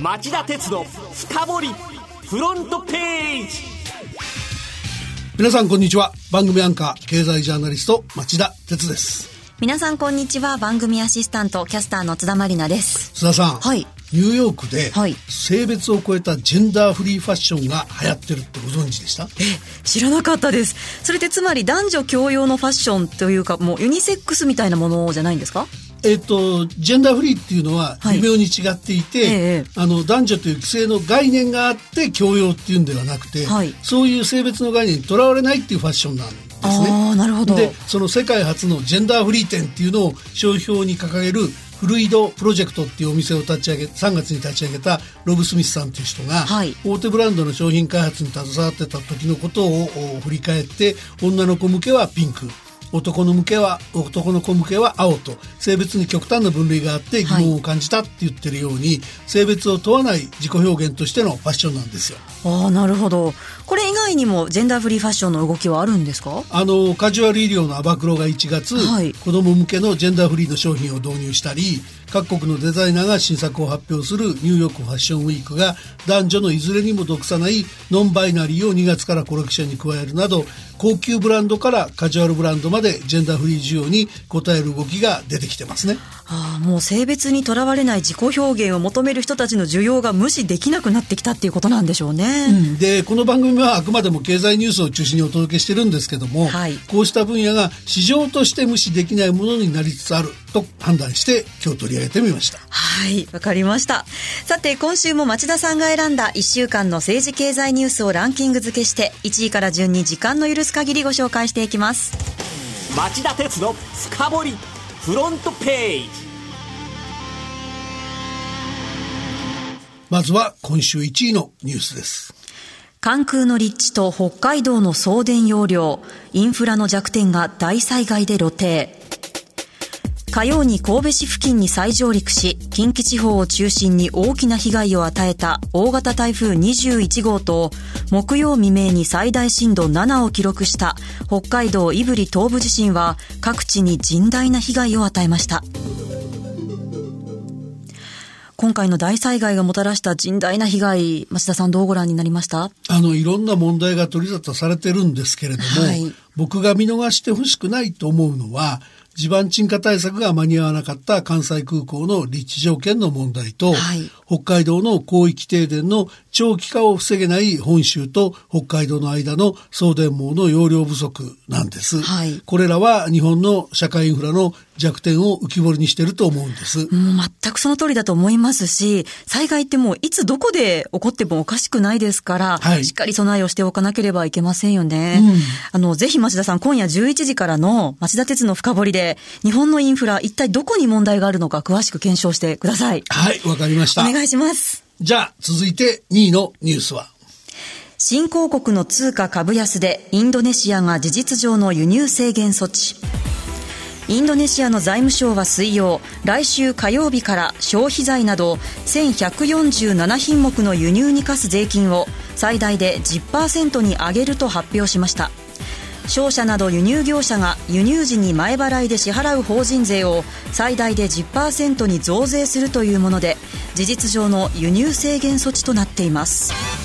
町田鉄の深掘りフロントページ。皆さんこんにちは。番組アンカー経済ジャーナリスト町田鉄です。皆さんこんにちは。番組アシスタントキャスターの津田まりなです。津田さん、はい。ニューヨークではい。性別を超えたジェンダーフリーファッションが流行ってるってご存知でした？知らなかったです。それってつまり男女共用のファッションというかもうユニセックスみたいなものじゃないんですか？えっと、ジェンダーフリーっていうのははい。微妙に違っていて、ええあの男女という規制の概念があって教養っていうんではなくて、はい。そういう性別の概念にとらわれないっていうファッションなんですね。なるほど。でその世界初のジェンダーフリー店っていうのを商標に掲げるフルイドプロジェクトっていうお店を立ち上げ3月に立ち上げたロブ・スミスさんという人が、はい。大手ブランドの商品開発に携わってた時のことをお振り返って女の子向けはピンク男の向けは男の子向けは青と性別に極端な分類があって疑問を感じたって言ってるように、性別を問わない自己表現としてのファッションなんですよ。ああなるほど。これ以外にもジェンダーフリーファッションの動きはあるんですか？あのカジュアル医療のアバクロが1月、はい。子供向けのジェンダーフリーの商品を導入したり各国のデザイナーが新作を発表するニューヨークファッションウィークが男女のいずれにも属さないノンバイナリーを2月からコレクションに加えるなど高級ブランドからカジュアルブランドまでジェンダーフリー需要に応える動きが出てきてますね。ああもう性別にとらわれない自己表現を求める人たちの需要が無視できなくなってきたっていうことなんでしょうね、でこの番組はあくまでも経済ニュースを中心にお届けしてるんですけども、はいこうした分野が市場として無視できないものになりつつあると判断して今日取り上げてみました。はい、わかりました。さて、今週も町田さんが選んだ1週間の政治経済ニュースをランキング付けして、1位から順に時間の許す限りご紹介していきます。町田鉄の深掘りフロントページまずは今週1位のニュースです。関空の立地と北海道の送電容量、インフラの弱点が大災害で露呈。火曜に神戸市付近に再上陸し、近畿地方を中心に大きな被害を与えた大型台風21号と、木曜未明に最大震度7を記録した北海道胆振東部地震は各地に甚大な被害を与えました。今回の大災害がもたらした甚大な被害、町田さんどうご覧になりました？あの、いろんな問題が取り沙汰されてるんですけれども、はい僕が見逃してほしくないと思うのは、地盤沈下対策が間に合わなかった関西空港の立地条件の問題と、はい。北海道の広域停電の長期化を防げない本州と北海道の間の送電網の容量不足なんです。はいこれらは日本の社会インフラの弱点を浮き彫りにしてると思うんです。全くその通りだと思いますし、災害ってもういつどこで起こってもおかしくないですから、はいしっかり備えをしておかなければいけませんよね。あの、ぜひ町田さん、今夜11時からの町田鉄の深掘りで、日本のインフラ、一体どこに問題があるのか詳しく検証してください。はい、わかりましたお。願いします。じゃあ、続いて2位のニュースは。新興国の通貨株安でインドネシアが事実上の輸入制限措置。インドネシアの財務省は水曜来週火曜日から消費財など1147品目の輸入に課す税金を最大で10%に上げると発表しました。商社など輸入業者が輸入時に前払いで支払う法人税を最大で10%に増税するというもので事実上の輸入制限措置となっています。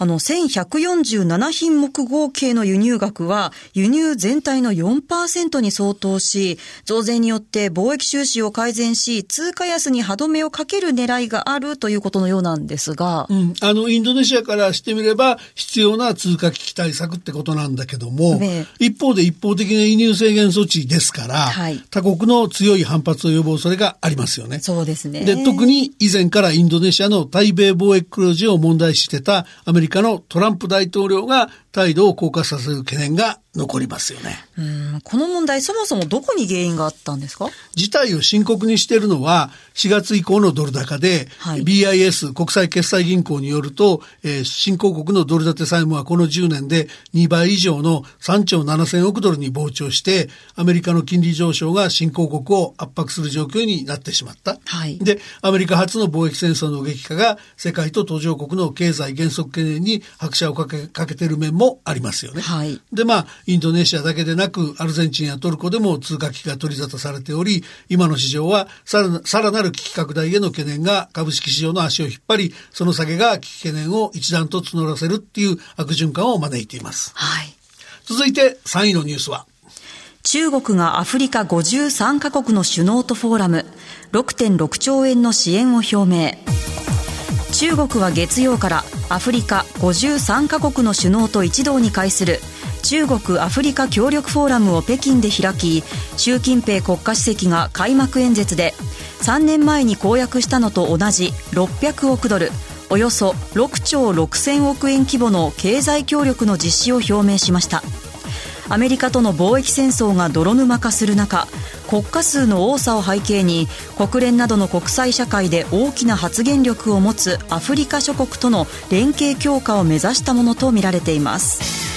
あの、1147品目合計の輸入額は、輸入全体の4%に相当し、増税によって貿易収支を改善し、通貨安に歯止めをかける狙いがあるということのようなんですが、うん、あの、インドネシアからしてみれば必要な通貨危機対策ってことなんだけども、ね一方で一方的な輸入制限措置ですから、はい他国の強い反発を予防それがありますよね。そうですね。で、特に以前からインドネシアの対米貿易黒字を問題視してたアメリカのトランプ大統領が態度を硬化させる懸念が残りますよね。うんこの問題、そもそもどこに原因があったんですか？事態を深刻にしているのは4月以降のドル高で、はい BIS 国際決済銀行によると、えー新興国のドル建て債務はこの10年で2倍以上の3兆7000億ドルに膨張してアメリカの金利上昇が新興国を圧迫する状況になってしまった。はいで、アメリカ初の貿易戦争の激化が世界と途上国の経済減速懸念に拍車をかけかけている面ももありますよね。はいで、まあ、インドネシアだけでなく、アルゼンチンやトルコでも通貨危機が取り沙汰されており、今の市場はさらなさらなる危機拡大への懸念が株式市場の足を引っ張り、その下げが危機懸念を一段と募らせるっていう悪循環を招いています。はい。続いて3位のニュースは、中国がアフリカ53カ国の首脳とフォーラム、6.6兆円の支援を表明。中国は月曜からアフリカ53カ国の首脳と一堂に会する中国アフリカ協力フォーラムを北京で開き習近平国家主席が開幕演説で3年前に公約したのと同じ600億ドルおよそ6兆6000億円規模の経済協力の実施を表明しました。アメリカとの貿易戦争が泥沼化する中国家数の多さを背景に国連などの国際社会で大きな発言力を持つアフリカ諸国との連携強化を目指したものとみられています。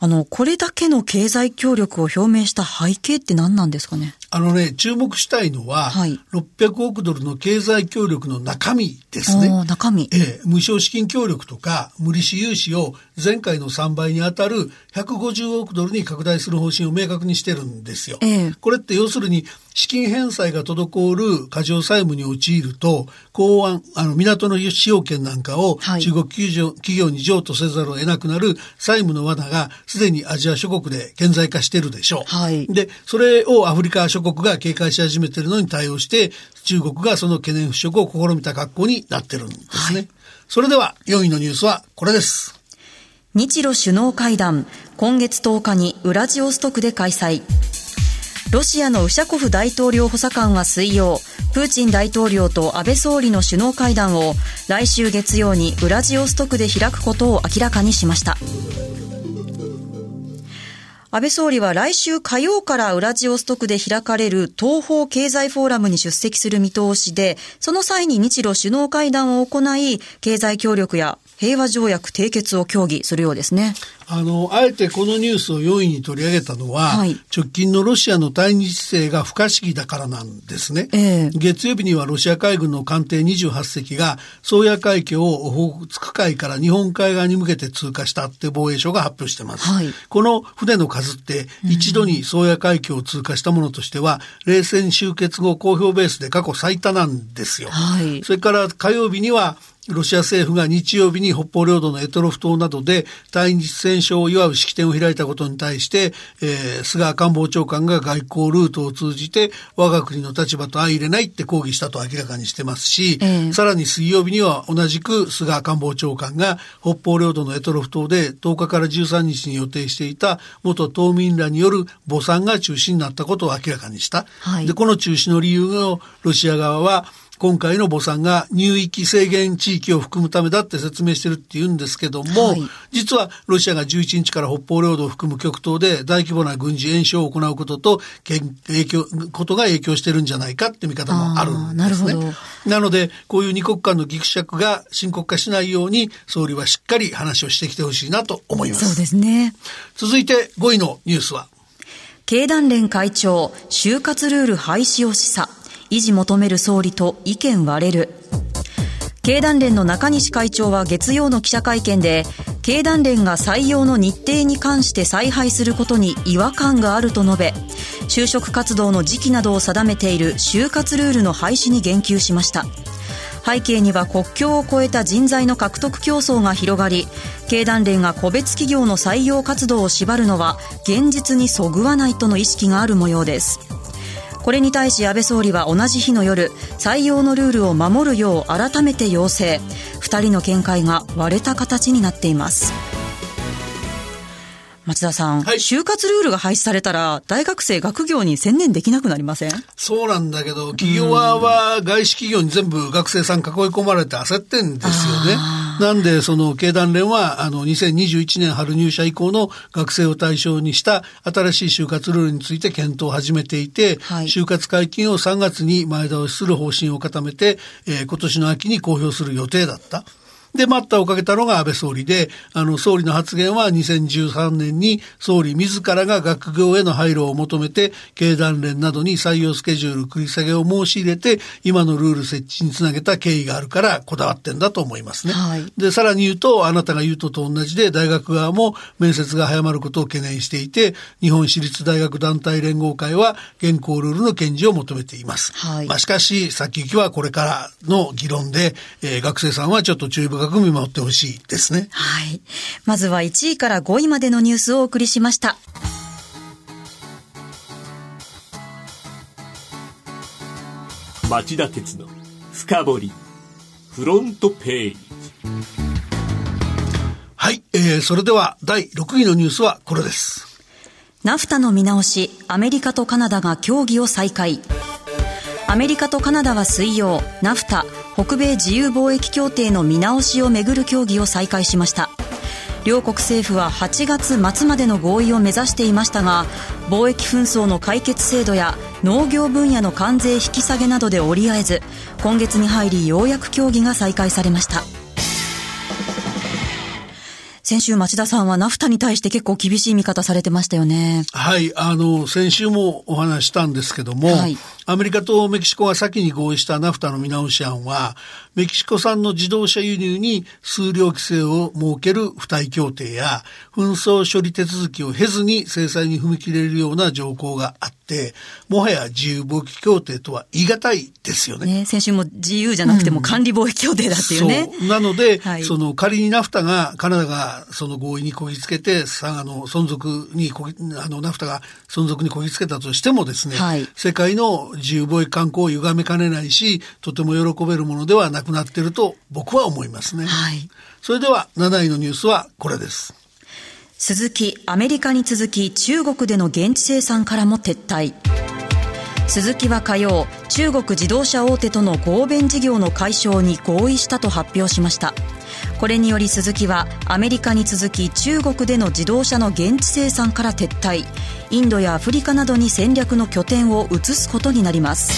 あのこれだけの経済協力を表明した背景って何なんですかね？あのね、注目したいのは、はい600億ドルの経済協力の中身ですね。中身ええ、無償資金協力とか無利子融資を前回の3倍に当たる150億ドルに拡大する方針を明確にしてるんですよ。ええこれって要するに資金返済が滞る過剰債務に陥ると、港湾、あの港の使用権なんかをはい中国企業企業に譲渡せざるを得なくなる債務の罠がすでにアジア諸国で顕在化してるでしょう。はいで、それをアフリカ諸国が警戒し始めてるのに対応して、中国がその懸念払拭を試みた格好になってるんですね。それでは4位のニュースはこれです。日露首脳会談今月10日にウラジオストクで開催ロシアのウシャコフ大統領補佐官は水曜プーチン大統領と安倍総理の首脳会談を来週月曜にウラジオストクで開くことを明らかにしました安倍総理は来週火曜からウラジオストクで開かれる東方経済フォーラムに出席する見通しで、その際に日露首脳会談を行い、経済協力や平和条約締結を協議するようですね。あの、あえてこのニュースを4位に取り上げたのは、はい直近のロシアの対日姿勢が不可思議だからなんですね。ええ月曜日にはロシア海軍の艦艇28隻が、宗谷海峡をオホーツク海から日本海側に向けて通過したって防衛省が発表してます。はいこの船の数って、一度に宗谷海峡を通過したものとしては、冷戦終結後公表ベースで過去最多なんですよ。はいそれから火曜日には、ロシア政府が日曜日に北方領土の択捉島などで対日戦勝を祝う式典を開いたことに対して、えー菅官房長官が外交ルートを通じて我が国の立場と相入れないって抗議したと明らかにしてますし、ええさらに水曜日には同じく菅官房長官が北方領土の択捉島で10日から13日に予定していた元島民らによる墓参が中止になったことを明らかにした。はいでこの中止の理由をロシア側は今回の墓参が入域制限地域を含むためだって説明してるって言うんですけども、はい実はロシアが11日から北方領土を含む極東で大規模な軍事演習を行うことと影響ことが影響してるんじゃないかって見方もあるんですね。なるほなのでこういう二国間のギクシャクが深刻化しないように総理はしっかり話をしてきてほしいなと思います。そうですね。続いて5位のニュースは経団連会長、就活ルール廃止を示唆。維持求める総理と意見割れる。経団連の中西会長は月曜の記者会見で、経団連が採用の日程に関して采配することに違和感があると述べ、就職活動の時期などを定めている就活ルールの廃止に言及しました。背景には国境を越えた人材の獲得競争が広がり経団連が個別企業の採用活動を縛るのは現実にそぐわないとの意識がある模様ですこれに対し安倍総理は同じ日の夜採用のルールを守るよう改めて要請。2人の見解が割れた形になっています。松田さん、はい就活ルールが廃止されたら大学生学業に専念できなくなりません？そうなんだけど、企業側は外資企業に全部学生さん囲い込まれて焦ってんですよね。なんで、その経団連は、あの、2021年春入社以降の学生を対象にした新しい就活ルールについて検討を始めていて、はい就活解禁を3月に前倒しする方針を固めて、えー今年の秋に公表する予定だった。で、待ったをかけたのが安倍総理で、あの、総理の発言は2013年に総理自らが学業への配慮を求めて、経団連などに採用スケジュール繰り下げを申し入れて、今のルール設置につなげた経緯があるからこだわってんだと思いますね。はい、で、さらに言うと、あなたが言うとと同じで、大学側も面接が早まることを懸念していて、日本私立大学団体連合会は現行ルールの堅持を求めています。はい、まあ、しかし、先行きはこれからの議論で、えー、学生さんはちょっと注意深く見守ってほしいですね。はい。まずは1位から5位までのニュースをお送りしました。町田鉄の深掘りフロントページはい、えー、それでは第6位のニュースはこれですナフタの見直しアメリカとカナダが協議を再開アメリカとカナダは水曜ナフタ北米自由貿易協定の見直しをめぐる協議を再開しました。両国政府は8月末までの合意を目指していましたが貿易紛争の解決制度や農業分野の関税引き下げなどで折り合えず今月に入りようやく協議が再開されました。先週町田さんはナフタに対して結構厳しい見方されてましたよね。はい、あの、先週もお話したんですけども、はい、アメリカとメキシコが先に合意したナフタの見直し案は、メキシコ産の自動車輸入に数量規制を設ける付帯協定や、紛争処理手続きを経ずに制裁に踏み切れるような条項があって、もはや自由貿易協定とは言い難いですよね。ね先週も自由じゃなくても管理貿易協定だっていうね。うん、なので、はい、その仮にナフタが、カナダがその合意にこぎつけて、さあの、存続にこぎ、あの、ナフタが存続にこぎつけたとしてもですね、はい、世界の自由貿易観光を歪めかねないし、とても喜べるものではなくなっていると僕は思いますね。はい。それでは7位のニュースはこれです。鈴木、アメリカに続き中国での現地生産からも撤退。鈴木は火曜中国自動車大手との合弁事業の解消に合意したと発表しました。これにより鈴木はアメリカに続き中国での自動車の現地生産から撤退。インドやアフリカなどに戦略の拠点を移すことになります。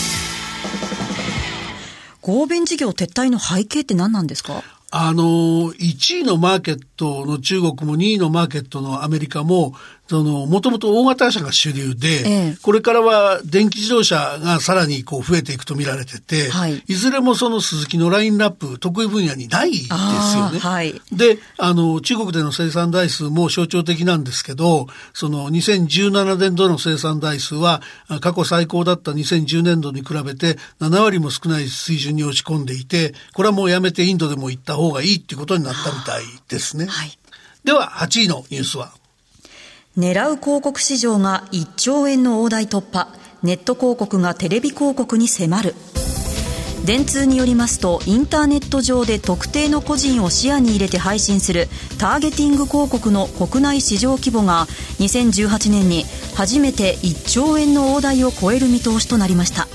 合弁事業撤退の背景って何なんですか？あの、1位のマーケットの中国も2位のマーケットのアメリカも、その、もともと大型車が主流で、ええ、これからは電気自動車がさらにこう増えていくと見られてて、はい、いずれもその鈴木のラインナップ、得意分野にないですよね。はい、で、あの、中国での生産台数も象徴的なんですけど、その2017年度の生産台数は過去最高だった2010年度に比べて7割も少ない水準に落ち込んでいて、これはもうやめてインドでも行った方がいいっていうことになったみたいですね。はい、では、8位のニュースは狙う広告市場が1兆円の大台突破。ネット広告がテレビ広告に迫る。電通によりますとインターネット上で特定の個人を視野に入れて配信するターゲティング広告の国内市場規模が2018年に初めて1兆円の大台を超える見通しとなりました。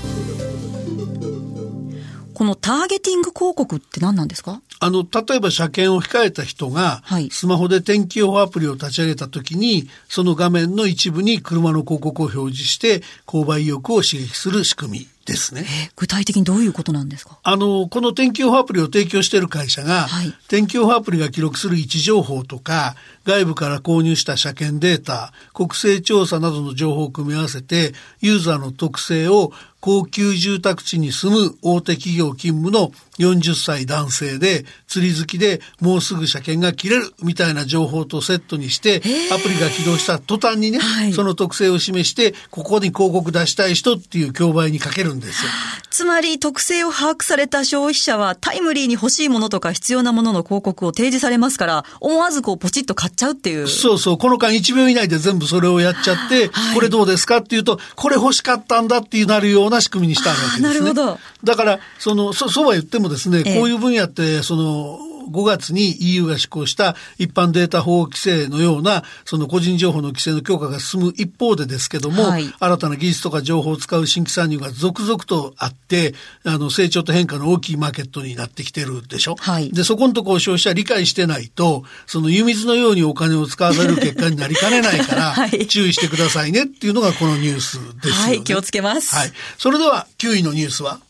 このターゲティング広告って何なんですか？あの、例えば車検を控えた人が、スマホで天気予報アプリを立ち上げたときに、その画面の一部に車の広告を表示して、購買意欲を刺激する仕組みですね。具体的にどういうことなんですか？あの、この天気予報アプリを提供している会社が、はい、天気予報アプリが記録する位置情報とか、外部から購入した車検データ、国勢調査などの情報を組み合わせて、ユーザーの特性を高級住宅地に住む大手企業勤務の40歳男性で釣り好きでもうすぐ車検が切れるみたいな情報とセットにしてアプリが起動した途端にね、はい、その特性を示してここに広告出したい人っていう競売にかけるんですよ。つまり特性を把握された消費者はタイムリーに欲しいものとか必要なものの広告を提示されますから思わずこうポチッと買っちゃうっていう。そうそう。この間1秒以内で全部それをやっちゃって、はい、これどうですかっていうとこれ欲しかったんだっていうなるような仕組みにしたわけですね。なるほど。だからそのそそうは言ってもですね、こういう分野って、その、5月に EU が施行した一般データ保護規制のような、その個人情報の規制の強化が進む一方でですけども、はい、新たな技術とか情報を使う新規参入が続々とあって、あの、成長と変化の大きいマーケットになってきてるでしょ？はい、で、そこのところ消費者理解してないと、その湯水のようにお金を使わされる結果になりかねないから、はい、注意してくださいねっていうのがこのニュースですよね。はい、気をつけます。はい。それでは9位のニュースは？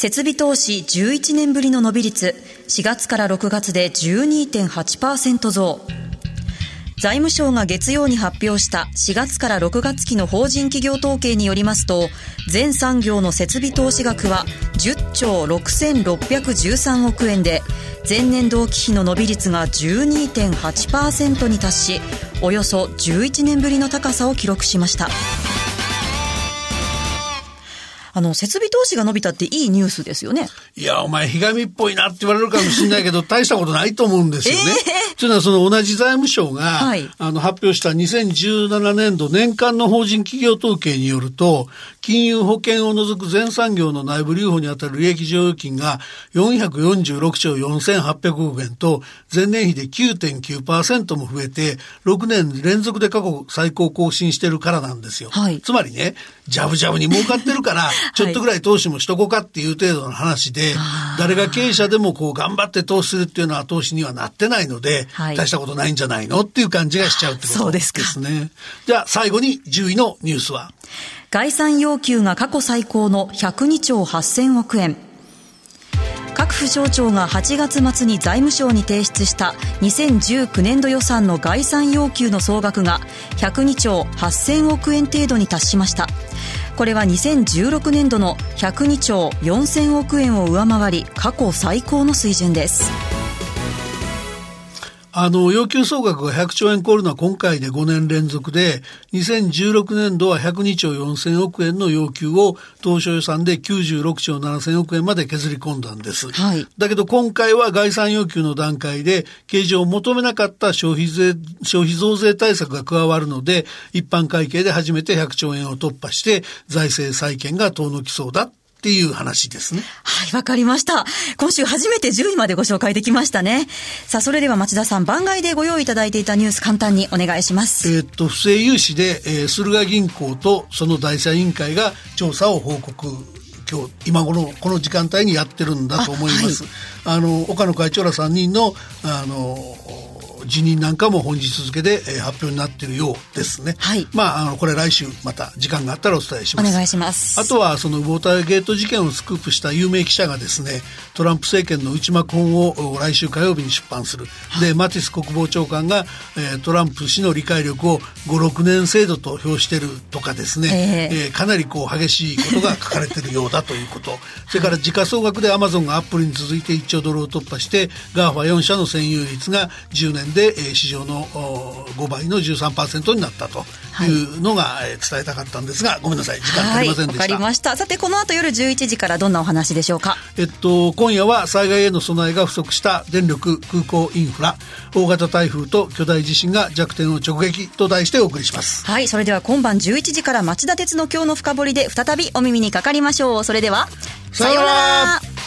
設備投資11年ぶりの伸び率、4月から6月で12.8%増。財務省が月曜に発表した4月から6月期の法人企業統計によりますと、全産業の設備投資額は10兆6613億円で、前年同期比の伸び率が12.8%に達し、およそ11年ぶりの高さを記録しました。あの、設備投資が伸びたっていいニュースですよね。いや、お前、ひがみっぽいなって言われるかもしれないけど、大したことないと思うんですよね。えー、というのは、その同じ財務省が、はい、あの、発表した2017年度年間の法人企業統計によると、金融保険を除く全産業の内部留保にあたる利益剰余金が446兆4800億円と、前年比で9.9%も増えて、6年連続で過去最高更新してるからなんですよ。はい、つまりね、ジャブジャブに儲かってるから、ちょっとぐらい投資もしとこうかっていう程度の話で、誰が経営者でもこう頑張って投資するっていうのは投資にはなってないので、はい、大したことないんじゃないのっていう感じがしちゃうってことですね。そうですじゃあ最後に10位のニュースは？概算要求が過去最高の102兆8000億円。各府省庁が8月末に財務省に提出した2019年度予算の概算要求の総額が102兆8000億円程度に達しましたこれは2016年度の102兆4000億円を上回り過去最高の水準です。あの、要求総額が100兆円超えるのは今回で5年連続で、2016年度は102兆4000億円の要求を当初予算で96兆7000億円まで削り込んだんです。はい。だけど今回は概算要求の段階で、計上を求めなかった消費税、消費増税対策が加わるので、一般会計で初めて100兆円を突破して、財政再建が遠のきそうだっていう話ですね。はい、わかりました。今週初めて10位までご紹介できましたね。さあ、それでは町田さん、番外でご用意いただいていたニュース、簡単にお願いします。えー、っと、不正融資で、えー、駿河銀行とその第三委員会が調査を報告今日今頃この時間帯にやってるんだと思います。あはい、あの岡野会長ら3人のあの辞任なんかも本日付で、えー、発表になっているようですね。はい。まあ、あの、これ来週また時間があったらお伝えします。お願いします。あとは、そのウォーターゲート事件をスクープした有名記者がですね、トランプ政権の内幕本を来週火曜日に出版する。はい、で、マティス国防長官が、えー、トランプ氏の理解力を5、6年生程度と評してるとかですね、えー、えー、かなりこう激しいことが書かれてるようだということ。それから時価総額でアマゾンがアップルに続いて1兆ドルを突破して、 GAFA 4社の占有率が10年で、えー、市場のの5倍の13%になったというのが伝えたかったんですが、ごめんなさい。時間足りませんでした、はい、かりました。さてこの後夜11時からどんなお話でしょうか？えっと今夜は災害への備えが不足した電力空港インフラ大型台風と巨大地震が弱点を直撃と題してお送りします。はいそれでは今晩11時から町田鉄の今日の深掘りで再びお耳にかかりましょう。それではさようなら